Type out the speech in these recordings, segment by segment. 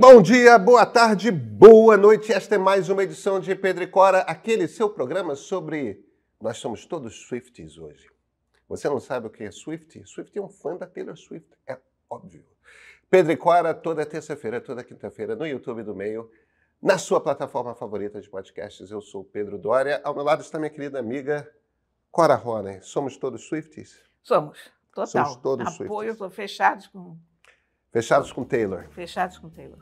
Bom dia, boa tarde, boa noite. Esta é mais uma edição de Pedro e Cora, aquele seu programa sobre. Nós somos todos Swifties hoje. Você não sabe o que é Swift? Swift é um fã da Taylor Swift, é óbvio. Pedro e Cora, toda terça-feira, toda quinta-feira, no YouTube do Meio, na sua plataforma favorita de podcasts. Eu sou Pedro Dória. Ao meu lado está minha querida amiga Cora Rony. Somos todos Swifties? Somos, total. Somos todos Apoio, Swifties. fechados com, Fechados com Taylor. fechados com Taylor.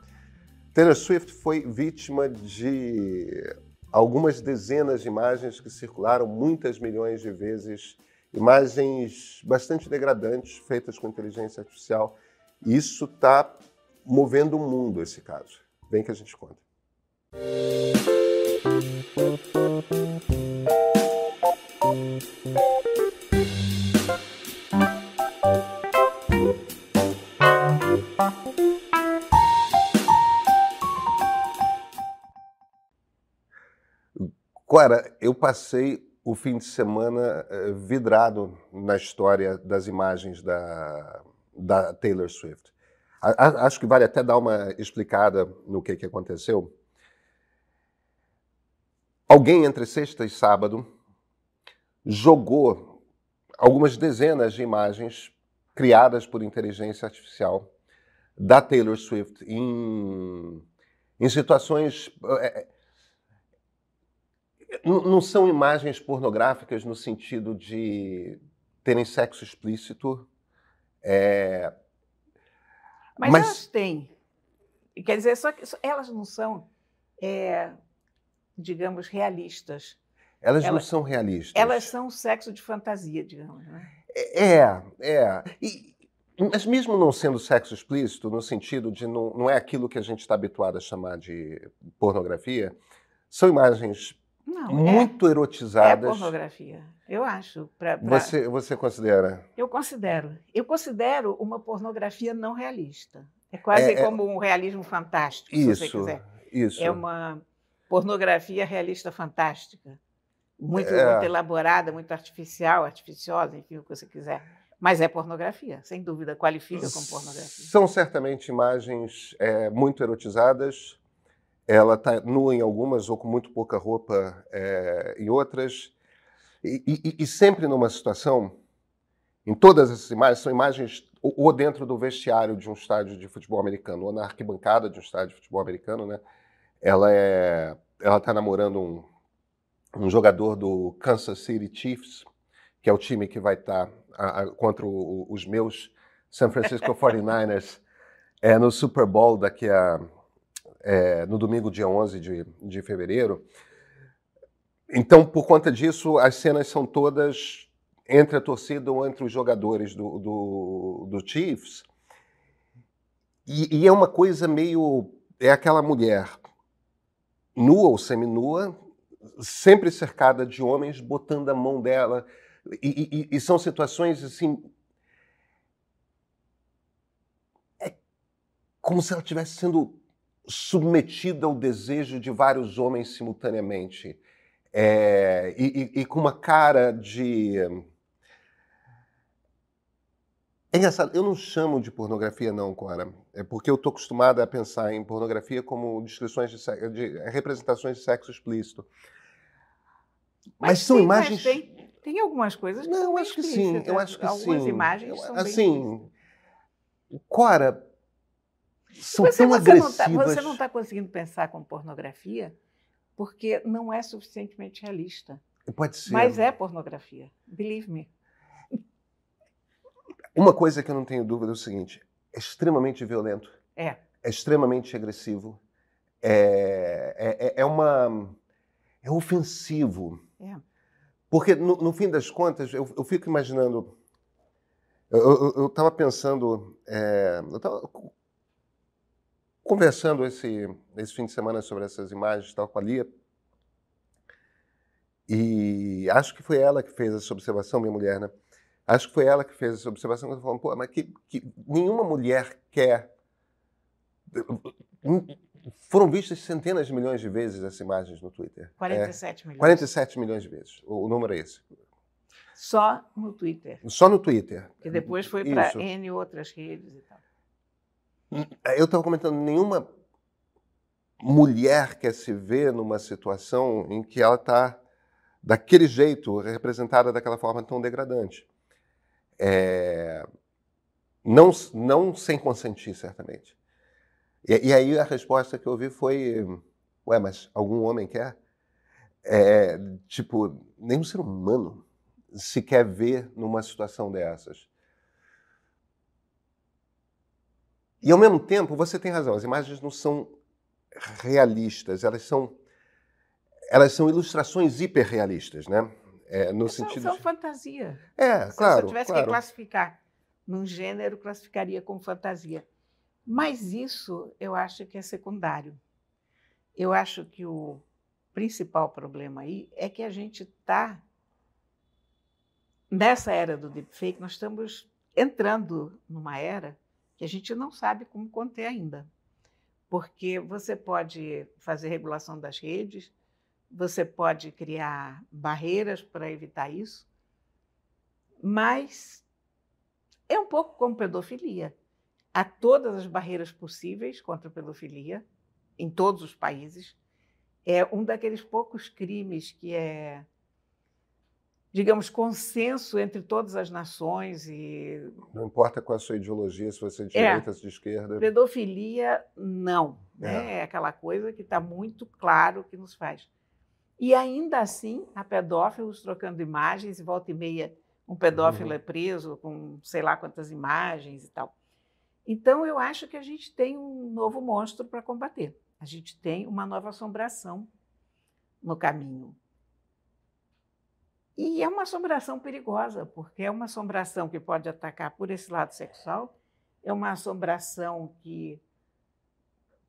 Taylor Swift foi vítima de algumas dezenas de imagens que circularam muitas milhões de vezes, imagens bastante degradantes, feitas com inteligência artificial. Isso está movendo o mundo, esse caso. Vem que a gente conta. Eu passei o fim de semana eh, vidrado na história das imagens da, da Taylor Swift. A- a- acho que vale até dar uma explicada no que, que aconteceu. Alguém entre sexta e sábado jogou algumas dezenas de imagens criadas por inteligência artificial da Taylor Swift em, em situações. eh, não não são imagens pornográficas no sentido de terem sexo explícito. é, Mas, Mas- elas têm. Quer dizer, só que elas não são, é, digamos, realistas. elas não Elas- são realistas. Elas são sexo de fantasia, digamos. Né? É, é. E- mas mesmo não sendo sexo explícito, no sentido de não, não é aquilo que a gente está habituado a chamar de pornografia, são imagens Não, muito é, é erotizadas. pornografia. Eu acho. pra- pra- você, você considera? Eu considero. Eu considero uma pornografia não realista. É quase É, é- como um realismo fantástico, se você Isso, quiser. isso. É uma pornografia realista fantástica. Muito, É. muito elaborada, muito artificial, artificiosa, enfim, o que você quiser. Mas é pornografia, sem dúvida, qualifica como pornografia. São certamente imagens é, muito erotizadas. Ela está nua em algumas ou com muito pouca roupa é, em outras. E, e- e sempre numa situação, em todas essas imagens, são imagens ou, ou dentro do vestiário de um estádio de futebol americano, ou na arquibancada de um estádio de futebol americano, né? Ela é, ela está namorando um, um jogador do Kansas City Chiefs, que é o time que vai estar contra o- o- os meus San Francisco 49ers é, no Super Bowl daqui a é, no domingo dia 11 de, de fevereiro. Então, por conta disso, as cenas são todas entre a torcida ou entre os jogadores do, do, do Chiefs. E, e é uma coisa meio. É aquela mulher nua ou seminua, sempre cercada de homens, botando a mão dela. E, e- e são situações assim. É como se ela estivesse sendo submetida ao desejo de vários homens simultaneamente. É, e, e- e com uma cara de. É engraçado, eu não chamo de pornografia, não, Cora. É porque eu estou acostumada a pensar em pornografia como descrições de, se- de representações de sexo explícito. Mas, são sim, imagens. Mas tem, tem algumas coisas que Não, são eu bem acho que sim, eu acho que Algumas sim. imagens Eu- são bem assim, Cora, são Você, tão você agressivas. não está conseguindo pensar como pornografia porque não é suficientemente realista. Pode ser. Mas é pornografia. Believe me. Uma coisa que eu não tenho dúvida é o seguinte: é extremamente violento, É. é extremamente agressivo, é, é, é- é uma. é ofensivo. É. Porque, no, no fim das contas, eu, eu fico imaginando. Eu estava pensando. é, eu estava conversando esse, esse fim de semana sobre essas imagens, tal, com a Lia. E acho que foi ela que fez essa observação, minha mulher, né? Acho que foi ela que fez essa observação, quando falou, pô, mas que, que nenhuma mulher quer. Foram vistas centenas de milhões de vezes essas imagens no Twitter. 47 É, milhões. 47 milhões de vezes. O, o número é esse. Só no Twitter. Só no Twitter. Que depois foi para. N outras redes e tal. Eu estava comentando, nenhuma mulher quer se ver numa situação em que ela está daquele jeito, representada daquela forma tão degradante. É, não, não sem consentir, certamente. E, e, aí a resposta que eu ouvi foi: Ué, mas algum homem quer? É, tipo, nenhum ser humano se quer ver numa situação dessas. E ao mesmo tempo, você tem razão, as imagens não são realistas, elas são elas são ilustrações hiperrealistas, né? É, no são, sentido são de... fantasia. É, claro. Se eu tivesse claro. que classificar num gênero, classificaria como fantasia. Mas isso eu acho que é secundário. Eu acho que o principal problema aí é que a gente está nessa era do deepfake, nós estamos entrando numa era que a gente não sabe como conter ainda. Porque você pode fazer regulação das redes, você pode criar barreiras para evitar isso, mas é um pouco como pedofilia. Há todas as barreiras possíveis contra a pedofilia em todos os países. É um daqueles poucos crimes que é digamos, consenso entre todas as nações e não importa qual a sua ideologia, se você é de é, direita, se de esquerda. Pedofilia não, né? é. é aquela coisa que está muito claro que nos faz. E ainda assim, há pedófilos trocando imagens e volta e meia um pedófilo uhum. é preso com sei lá quantas imagens e tal. Então eu acho que a gente tem um novo monstro para combater. A gente tem uma nova assombração no caminho. E é uma assombração perigosa, porque é uma assombração que pode atacar por esse lado sexual, é uma assombração que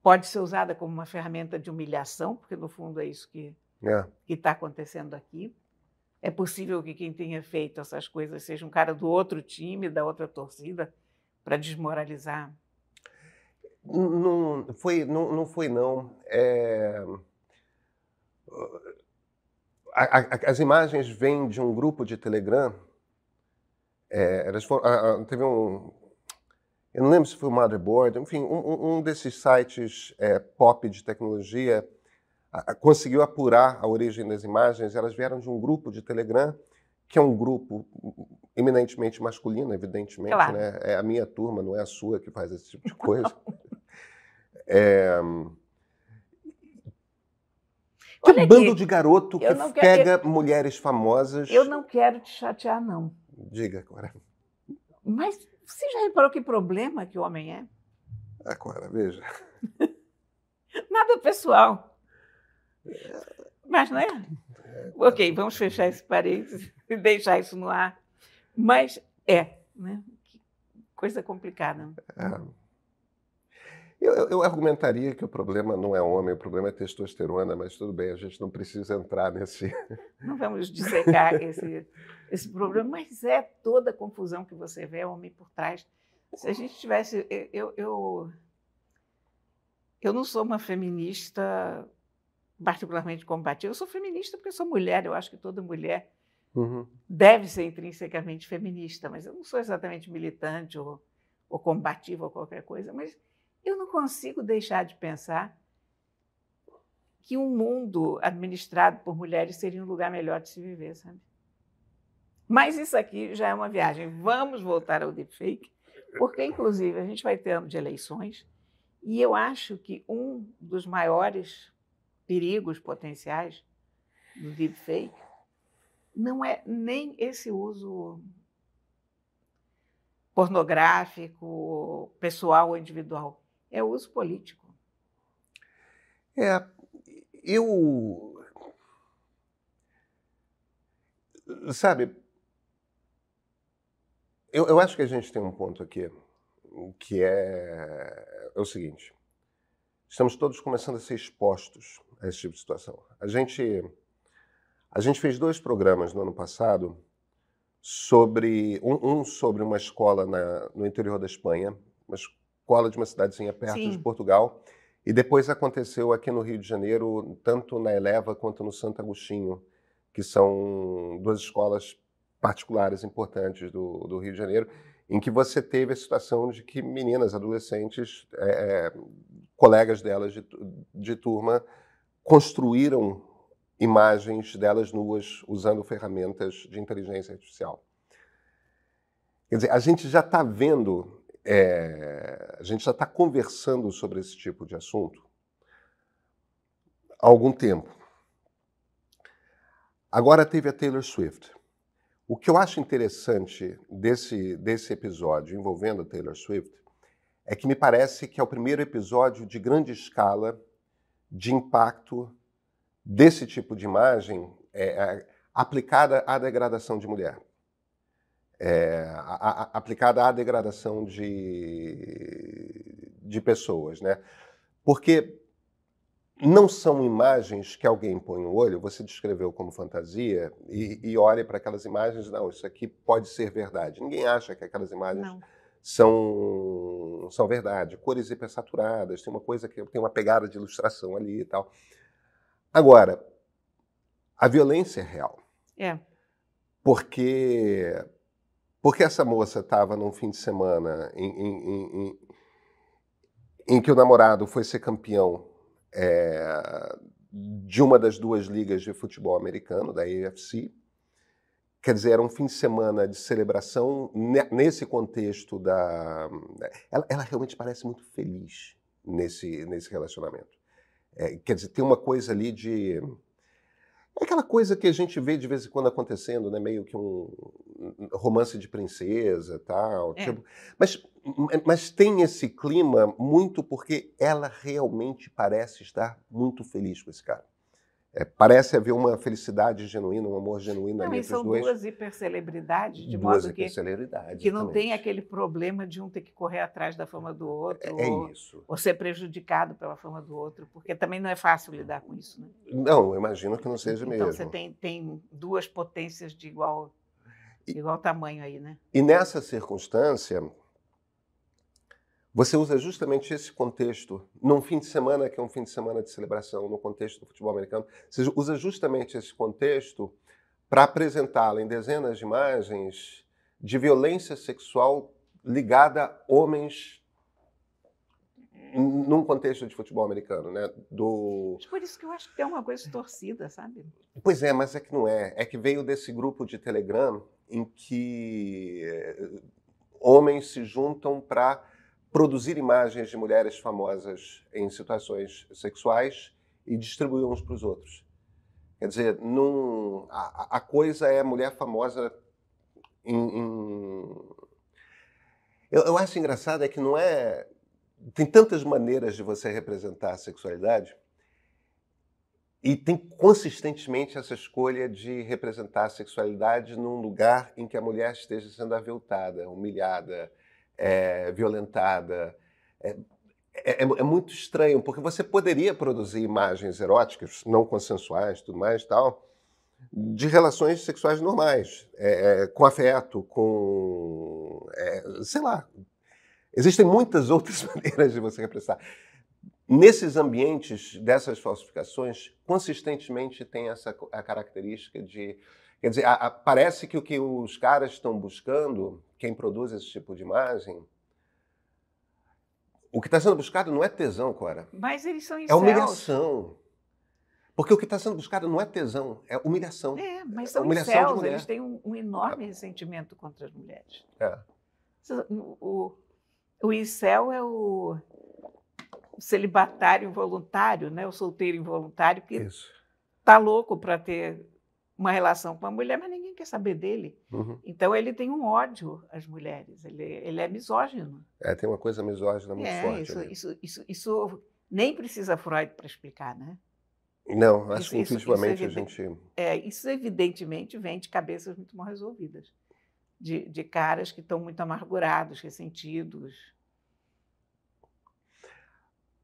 pode ser usada como uma ferramenta de humilhação, porque no fundo é isso que é. está acontecendo aqui. É possível que quem tenha feito essas coisas seja um cara do outro time, da outra torcida, para desmoralizar. Não foi, não, não foi não. É a, a, as imagens vêm de um grupo de Telegram. É, elas foram, teve um. Eu não lembro se foi o Motherboard, enfim, um, um desses sites é, pop de tecnologia conseguiu apurar a origem das imagens. Elas vieram de um grupo de Telegram, que é um grupo eminentemente masculino, evidentemente. Claro. Né? É a minha turma, não é a sua que faz esse tipo de coisa. é, que Olha bando aqui, de garoto que pega quero, mulheres famosas. Eu não quero te chatear, não. Diga, Cora. Mas você já reparou que problema que o homem é? Ah, Cora, veja. Nada pessoal. Mas não é? é? Ok, vamos fechar esse parênteses e deixar isso no ar. Mas é, né? Que coisa complicada. É. Eu, eu, argumentaria que o problema não é homem, o problema é testosterona, mas tudo bem, a gente não precisa entrar nesse. Não vamos dissecar esse, esse problema, mas é toda a confusão que você vê, o homem por trás. Se a gente tivesse. Eu, eu, eu não sou uma feminista particularmente combativa, eu sou feminista porque sou mulher, eu acho que toda mulher uhum. deve ser intrinsecamente feminista, mas eu não sou exatamente militante ou, ou combativa ou qualquer coisa, mas eu não consigo deixar de pensar que um mundo administrado por mulheres seria um lugar melhor de se viver, sabe? Mas isso aqui já é uma viagem. Vamos voltar ao deepfake, porque, inclusive, a gente vai ter ano de eleições e eu acho que um dos maiores perigos potenciais do deepfake não é nem esse uso pornográfico, pessoal ou individual é uso político. É, eu. Sabe, eu, eu acho que a gente tem um ponto aqui que é, é o seguinte: estamos todos começando a ser expostos a esse tipo de situação. A gente, a gente fez dois programas no ano passado sobre um, um sobre uma escola na, no interior da Espanha, uma escola de uma cidadezinha perto Sim. de Portugal. E depois aconteceu aqui no Rio de Janeiro, tanto na Eleva quanto no Santo Agostinho, que são duas escolas particulares importantes do, do Rio de Janeiro, em que você teve a situação de que meninas, adolescentes, é, é colegas delas de, de turma construíram imagens delas nuas usando ferramentas de inteligência artificial. Quer dizer, a gente já está vendo, é, a gente já está conversando sobre esse tipo de assunto há algum tempo. Agora teve a Taylor Swift. O que eu acho interessante desse, desse episódio envolvendo a Taylor Swift é que me parece que é o primeiro episódio de grande escala de impacto desse tipo de imagem é, é, aplicada à degradação de mulher. É, a, a, aplicada à degradação de, de pessoas. Né? Porque não são imagens que alguém põe o olho, você descreveu como fantasia, e, e olha para aquelas imagens, não, isso aqui pode ser verdade. Ninguém acha que aquelas imagens são, são verdade. Cores hipersaturadas, tem uma coisa que tem uma pegada de ilustração ali e tal. Agora, a violência é real. É. Porque, porque essa moça estava num fim de semana em, em, em, em que o namorado foi ser campeão é, de uma das duas ligas de futebol americano, da AFC. Quer dizer, era um fim de semana de celebração nesse contexto da. Ela, ela realmente parece muito feliz nesse, nesse relacionamento. É, quer dizer, tem uma coisa ali de. É aquela coisa que a gente vê de vez em quando acontecendo, né? Meio que um romance de princesa tal. É. Tipo, mas, mas tem esse clima muito porque ela realmente parece estar muito feliz com esse cara. É, parece haver uma felicidade genuína, um amor genuíno não, ali entre os dois. duas hipercelebridades, de duas modo que, que não tem aquele problema de um ter que correr atrás da fama do outro é, é ou, ou, ser prejudicado pela fama do outro, porque também não é fácil lidar com isso. Né? Não, eu imagino que não seja então, mesmo. Então você tem, tem duas potências de igual, de igual tamanho aí, né? E nessa circunstância, você usa justamente esse contexto, num fim de semana, que é um fim de semana de celebração, no contexto do futebol americano, você usa justamente esse contexto para apresentá-la em dezenas de imagens de violência sexual ligada a homens num contexto de futebol americano, né? Do... Por isso que eu acho que é uma coisa torcida, sabe? Pois é, mas é que não é. É que veio desse grupo de Telegram em que eh, homens se juntam para produzir imagens de mulheres famosas em situações sexuais e distribuir uns para os outros. Quer dizer, num, a, a, coisa é mulher famosa em. em... Eu, eu acho engraçado é que não é. Tem tantas maneiras de você representar a sexualidade e tem consistentemente essa escolha de representar a sexualidade num lugar em que a mulher esteja sendo aviltada, humilhada, é, violentada. É, é, é, muito estranho, porque você poderia produzir imagens eróticas, não consensuais, tudo mais tal, de relações sexuais normais, é, é, com afeto, com. É, sei lá. Existem muitas outras maneiras de você representar. Nesses ambientes dessas falsificações, consistentemente tem essa a característica de Quer dizer, a, a, parece que o que os caras estão buscando, quem produz esse tipo de imagem, o que está sendo buscado não é tesão, Cora. Mas eles são É humilhação. Porque o que está sendo buscado não é tesão, é humilhação. É, mas são humilhação incels, eles têm um, um enorme ressentimento contra as mulheres. É. O, o incel é o celibatário involuntário, né? o solteiro involuntário, que está louco para ter uma relação com a mulher, mas ninguém quer saber dele. Uhum. Então ele tem um ódio às mulheres, ele, ele é misógino. É, tem uma coisa misógina muito é, forte. Isso, isso, isso, isso, nem precisa Freud para explicar, né? Não, acho que intuitivamente a gente. É, isso evidentemente vem de cabeças muito mal resolvidas, de, de caras que estão muito amargurados, ressentidos.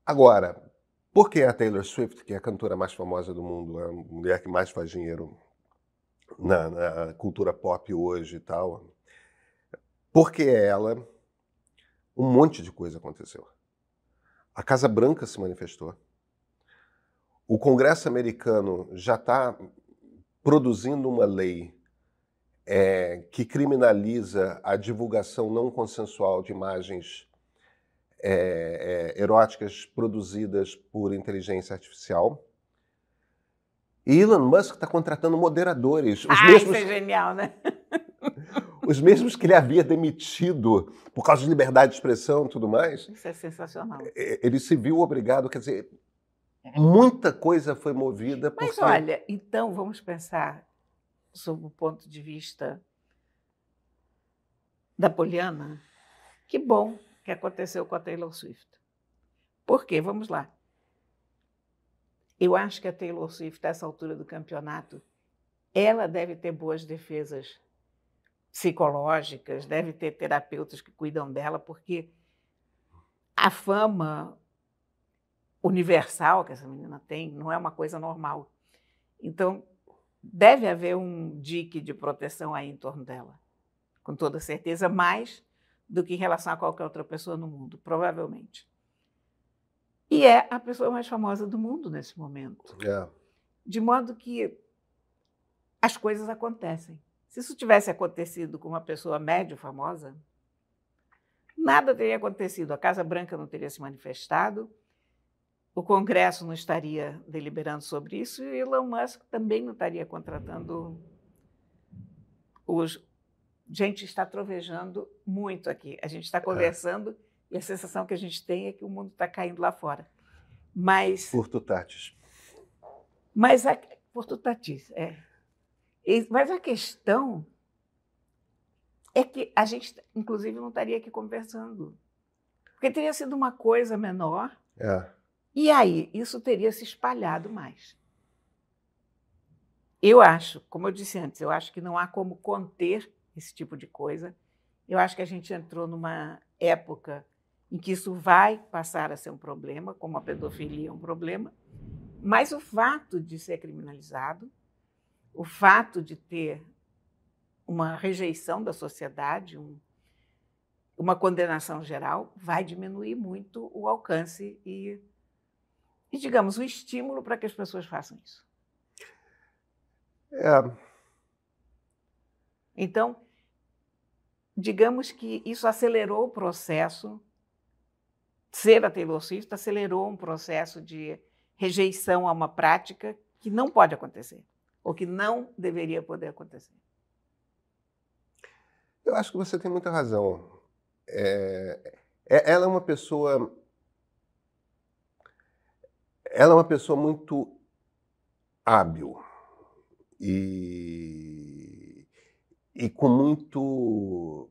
Agora, por que a Taylor Swift, que é a cantora mais famosa do mundo, a mulher que mais faz dinheiro na, na cultura pop hoje e tal, porque ela, um monte de coisa aconteceu. A Casa Branca se manifestou. O Congresso americano já está produzindo uma lei é, que criminaliza a divulgação não consensual de imagens é, é, eróticas produzidas por inteligência artificial. E Elon Musk está contratando moderadores. Os ah, mesmos, isso é genial, né? os mesmos que ele havia demitido por causa de liberdade de expressão e tudo mais. Isso é sensacional. Ele se viu obrigado, quer dizer, muita coisa foi movida. Mas porque... olha, então vamos pensar sob o ponto de vista da Poliana. Que bom que aconteceu com a Taylor Swift. Por quê? Vamos lá. Eu acho que a Taylor Swift, a essa altura do campeonato, ela deve ter boas defesas psicológicas, deve ter terapeutas que cuidam dela, porque a fama universal que essa menina tem não é uma coisa normal. Então, deve haver um dique de proteção aí em torno dela, com toda certeza, mais do que em relação a qualquer outra pessoa no mundo, provavelmente. E é a pessoa mais famosa do mundo nesse momento. É. De modo que as coisas acontecem. Se isso tivesse acontecido com uma pessoa médio famosa, nada teria acontecido. A Casa Branca não teria se manifestado, o Congresso não estaria deliberando sobre isso e Elon Musk também não estaria contratando os. Gente, está trovejando muito aqui. A gente está é. E a sensação que a gente tem é que o mundo está caindo lá fora. Mas. Por tutatis. Mas a, por tutatis, é. Mas a questão é que a gente, inclusive, não estaria aqui conversando. Porque teria sido uma coisa menor. É. E aí, isso teria se espalhado mais. Eu acho, como eu disse antes, eu acho que não há como conter esse tipo de coisa. Eu acho que a gente entrou numa época em que isso vai passar a ser um problema, como a pedofilia é um problema, mas o fato de ser criminalizado, o fato de ter uma rejeição da sociedade, um, uma condenação geral, vai diminuir muito o alcance e e, digamos, o estímulo para que as pessoas façam isso. É. Então, digamos que isso acelerou o processo, ser a Taylor Swift acelerou um processo de rejeição a uma prática que não pode acontecer, ou que não deveria poder acontecer. Eu acho que você tem muita razão. É, é ela é uma pessoa ela é uma pessoa muito hábil e, e com muito,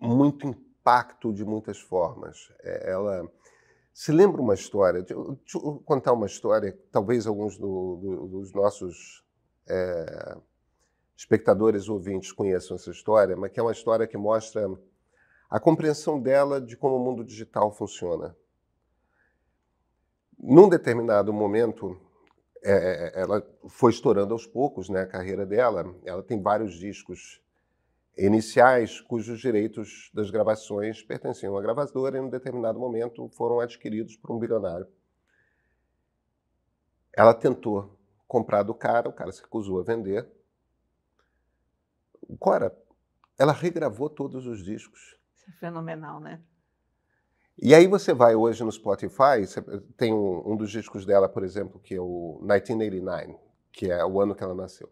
muito impacto de muitas formas. É, ela se lembra uma história, deixa eu contar uma história, talvez alguns do, do, dos nossos é, espectadores ouvintes conheçam essa história, mas que é uma história que mostra a compreensão dela de como o mundo digital funciona. Num determinado momento, é, é, ela foi estourando aos poucos né, a carreira dela. Ela tem vários discos iniciais cujos direitos das gravações pertenciam à gravadora e, em um determinado momento, foram adquiridos por um bilionário. Ela tentou comprar do cara, o cara se recusou a vender. Cora, ela regravou todos os discos. Isso é fenomenal, né? E aí você vai hoje no Spotify, tem um, um, dos discos dela, por exemplo, que é o 1989, que é o ano que ela nasceu.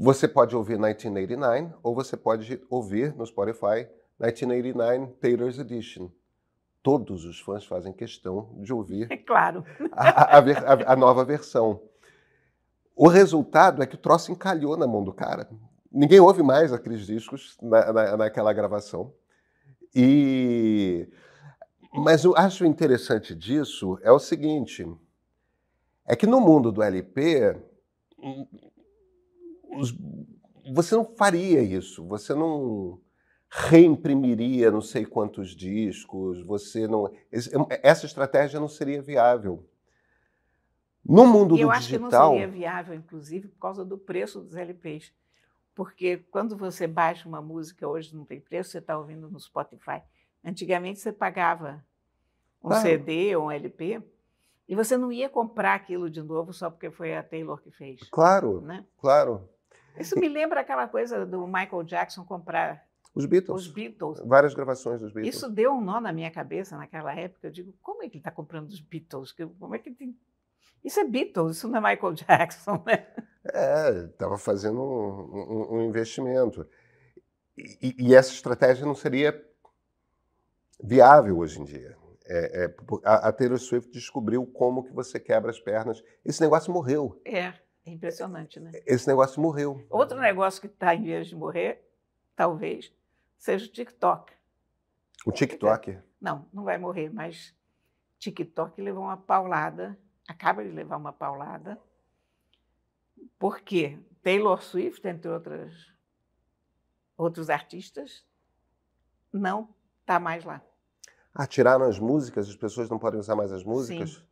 Você pode ouvir 1989 ou você pode ouvir no Spotify 1989 Taylor's Edition. Todos os fãs fazem questão de ouvir é claro. a, a, a, a nova versão. O resultado é que o troço encalhou na mão do cara. Ninguém ouve mais aqueles discos na, na, naquela gravação. E mas eu acho interessante disso é o seguinte, é que no mundo do LP os, você não faria isso, você não reimprimiria não sei quantos discos, você não essa estratégia não seria viável. No mundo e do eu digital, acho que não seria viável, inclusive, por causa do preço dos LPs. Porque quando você baixa uma música, hoje não tem preço, você está ouvindo no Spotify, Antigamente você pagava um claro. CD ou um LP e você não ia comprar aquilo de novo só porque foi a Taylor que fez. Claro, né? claro. Isso me lembra aquela coisa do Michael Jackson comprar Os Beatles. Os Beatles. Várias gravações dos Beatles. Isso deu um nó na minha cabeça naquela época. Eu digo, como é que ele está comprando os Beatles? Como é que tem... Isso é Beatles, isso não é Michael Jackson, né? É, estava fazendo um, um, um investimento. E, e, essa estratégia não seria viável hoje em dia. É, é, a, a Taylor Swift descobriu como que você quebra as pernas. Esse negócio morreu. É, é impressionante, né? Esse negócio morreu. Outro negócio que está em vias de morrer, talvez, seja o TikTok. O TikTok? Não, não vai morrer, mas TikTok levou uma paulada, acaba de levar uma paulada, porque Taylor Swift, entre outras, outros artistas, não está mais lá. Ah, tiraram as músicas? As pessoas não podem usar mais as músicas? Sim.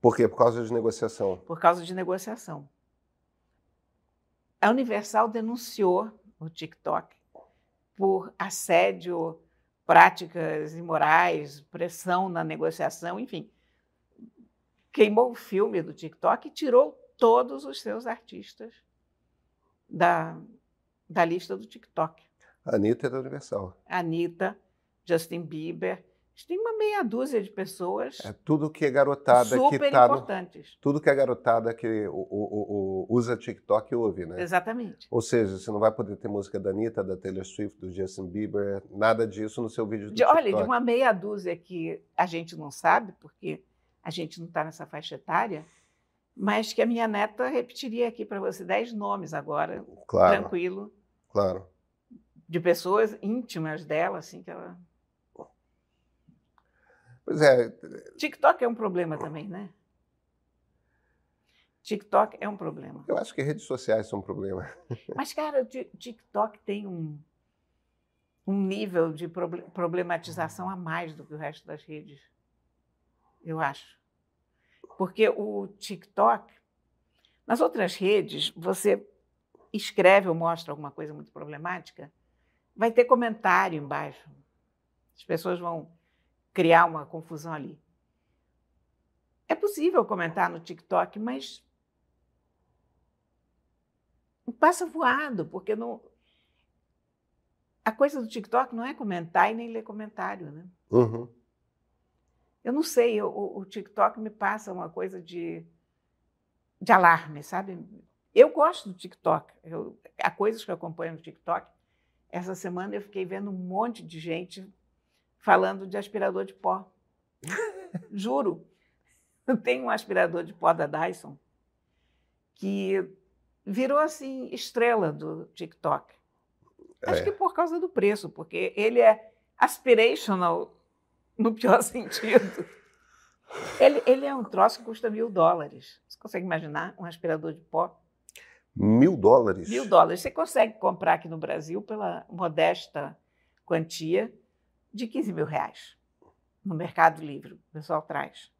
Por quê? Por causa de negociação? Por causa de negociação. A Universal denunciou o TikTok por assédio, práticas imorais, pressão na negociação, enfim. Queimou o filme do TikTok e tirou todos os seus artistas da, da lista do TikTok. Anitta é da Universal. Anitta, Justin Bieber. Tem uma meia dúzia de pessoas. É tudo que é garotada super que tá importantes. No, tudo que é garotada que o, o, o, usa TikTok ouve, né? Exatamente. Ou seja, você não vai poder ter música da Anitta, da Taylor Swift, do Justin Bieber, nada disso no seu vídeo do de, TikTok. Olha, de uma meia dúzia que a gente não sabe, porque a gente não está nessa faixa etária, mas que a minha neta repetiria aqui para você dez nomes agora, claro, tranquilo. Claro. De pessoas íntimas dela, assim, que ela Pois é. TikTok é um problema também, né? TikTok é um problema. Eu acho que redes sociais são um problema. Mas, cara, o TikTok tem um, um nível de problematização a mais do que o resto das redes. Eu acho. Porque o TikTok, nas outras redes, você escreve ou mostra alguma coisa muito problemática, vai ter comentário embaixo. As pessoas vão criar uma confusão ali. É possível comentar no TikTok, mas passa voado, porque não. A coisa do TikTok não é comentar e nem ler comentário, né? Uhum. Eu não sei, o, o, TikTok me passa uma coisa de, de alarme, sabe? Eu gosto do TikTok. Eu, há coisas que eu acompanho no TikTok. Essa semana eu fiquei vendo um monte de gente falando de aspirador de pó. Juro. Tem um aspirador de pó da Dyson que virou assim estrela do TikTok. É. Acho que por causa do preço, porque ele é aspirational no pior sentido. Ele, ele é um troço que custa mil dólares. Você consegue imaginar um aspirador de pó? Mil dólares? Mil dólares. Você consegue comprar aqui no Brasil pela modesta quantia de 15 mil reais no Mercado Livre. O pessoal traz.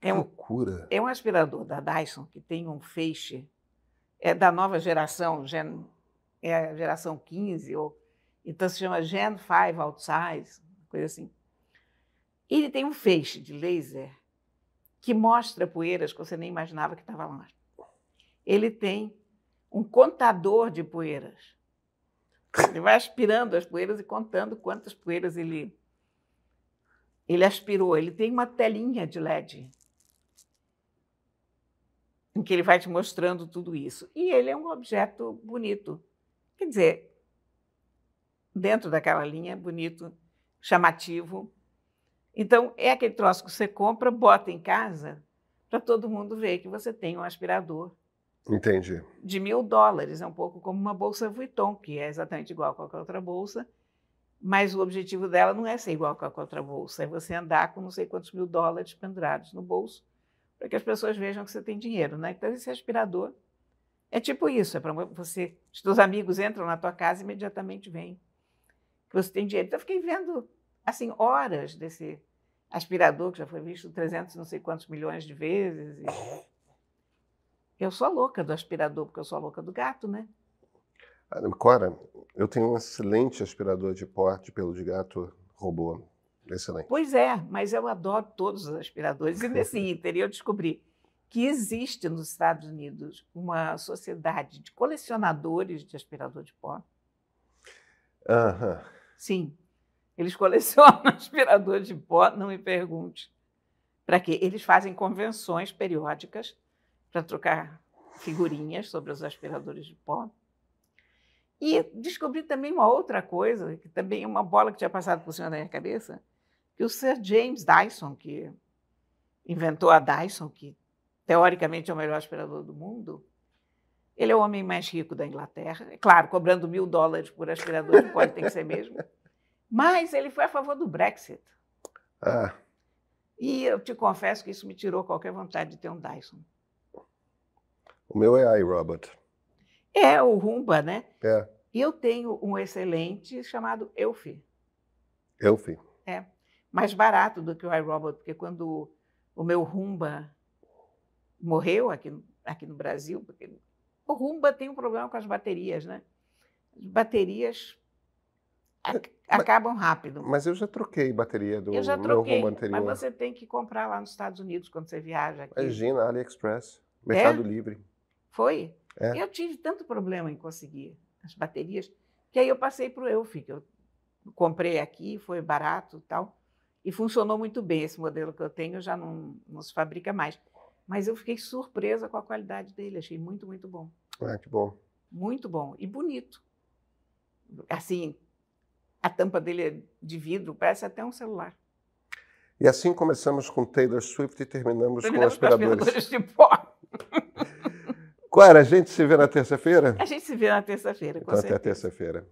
Que é um, loucura. É um aspirador da Dyson que tem um feixe, é da nova geração, gen, é a geração 15, ou, então se chama Gen 5 Outsize, coisa assim. Ele tem um feixe de laser que mostra poeiras que você nem imaginava que estava lá. Ele tem um contador de poeiras. Ele vai aspirando as poeiras e contando quantas poeiras ele, ele aspirou. Ele tem uma telinha de LED em que ele vai te mostrando tudo isso. E ele é um objeto bonito. Quer dizer, dentro daquela linha, bonito, chamativo. Então, é aquele troço que você compra, bota em casa, para todo mundo ver que você tem um aspirador Entendi. De mil dólares. É um pouco como uma bolsa Vuitton, que é exatamente igual a qualquer outra bolsa, mas o objetivo dela não é ser igual a qualquer outra bolsa, é você andar com não sei quantos mil dólares pendurados no bolso, para que as pessoas vejam que você tem dinheiro. Né? Então, esse aspirador é tipo isso: é para você. Os seus amigos entram na tua casa e imediatamente vêm que você tem dinheiro. Então, eu fiquei vendo assim horas desse aspirador que já foi visto 300 não sei quantos milhões de vezes. E eu sou a louca do aspirador, porque eu sou a louca do gato, né? Cora, eu tenho um excelente aspirador de pó de pelo de gato robô. Excelente. Pois é, mas eu adoro todos os aspiradores. E nesse ínter eu descobri que existe nos Estados Unidos uma sociedade de colecionadores de aspirador de pó. Aham. Sim, eles colecionam aspirador de pó, não me pergunte. Para quê? Eles fazem convenções periódicas para trocar figurinhas sobre os aspiradores de pó. E descobri também uma outra coisa, que também é uma bola que tinha passado por cima da minha cabeça, que o Sir James Dyson, que inventou a Dyson, que teoricamente é o melhor aspirador do mundo, ele é o homem mais rico da Inglaterra. É claro, cobrando mil dólares por aspirador de pó, tem que ser mesmo. Mas ele foi a favor do Brexit. Ah, E eu te confesso que isso me tirou qualquer vontade de ter um Dyson. O meu é iRobot. É o Rumba, né? É, E eu tenho um excelente chamado Eufy, eu fiz. mais barato do que o iRobot, porque quando o meu Rumba morreu aqui, no- aqui no Brasil, porque o Rumba tem um problema com as baterias, né? As baterias ac- acabam rápido. Mas eu já troquei bateria do Eu já meu troquei, rumo anterior. mas você tem que comprar lá nos Estados Unidos quando você viaja aqui. Imagina, AliExpress, Mercado Livre. Foi? É. Eu tive tanto problema em conseguir as baterias, que aí eu passei para o Eufy, que eu comprei aqui, foi barato e tal, e funcionou muito bem. Esse modelo que eu tenho já não, não se fabrica mais. Mas eu fiquei surpresa com a qualidade dele, achei muito, muito bom. Ah, que bom. Muito bom e bonito. Assim, a tampa dele é de vidro, parece até um celular. E assim começamos com Taylor Swift e terminamos, Terminamos com aspiradores. aspiradores de pó. Clara, a gente se vê na terça-feira? A gente se vê na terça-feira, com Então até certeza. terça-feira.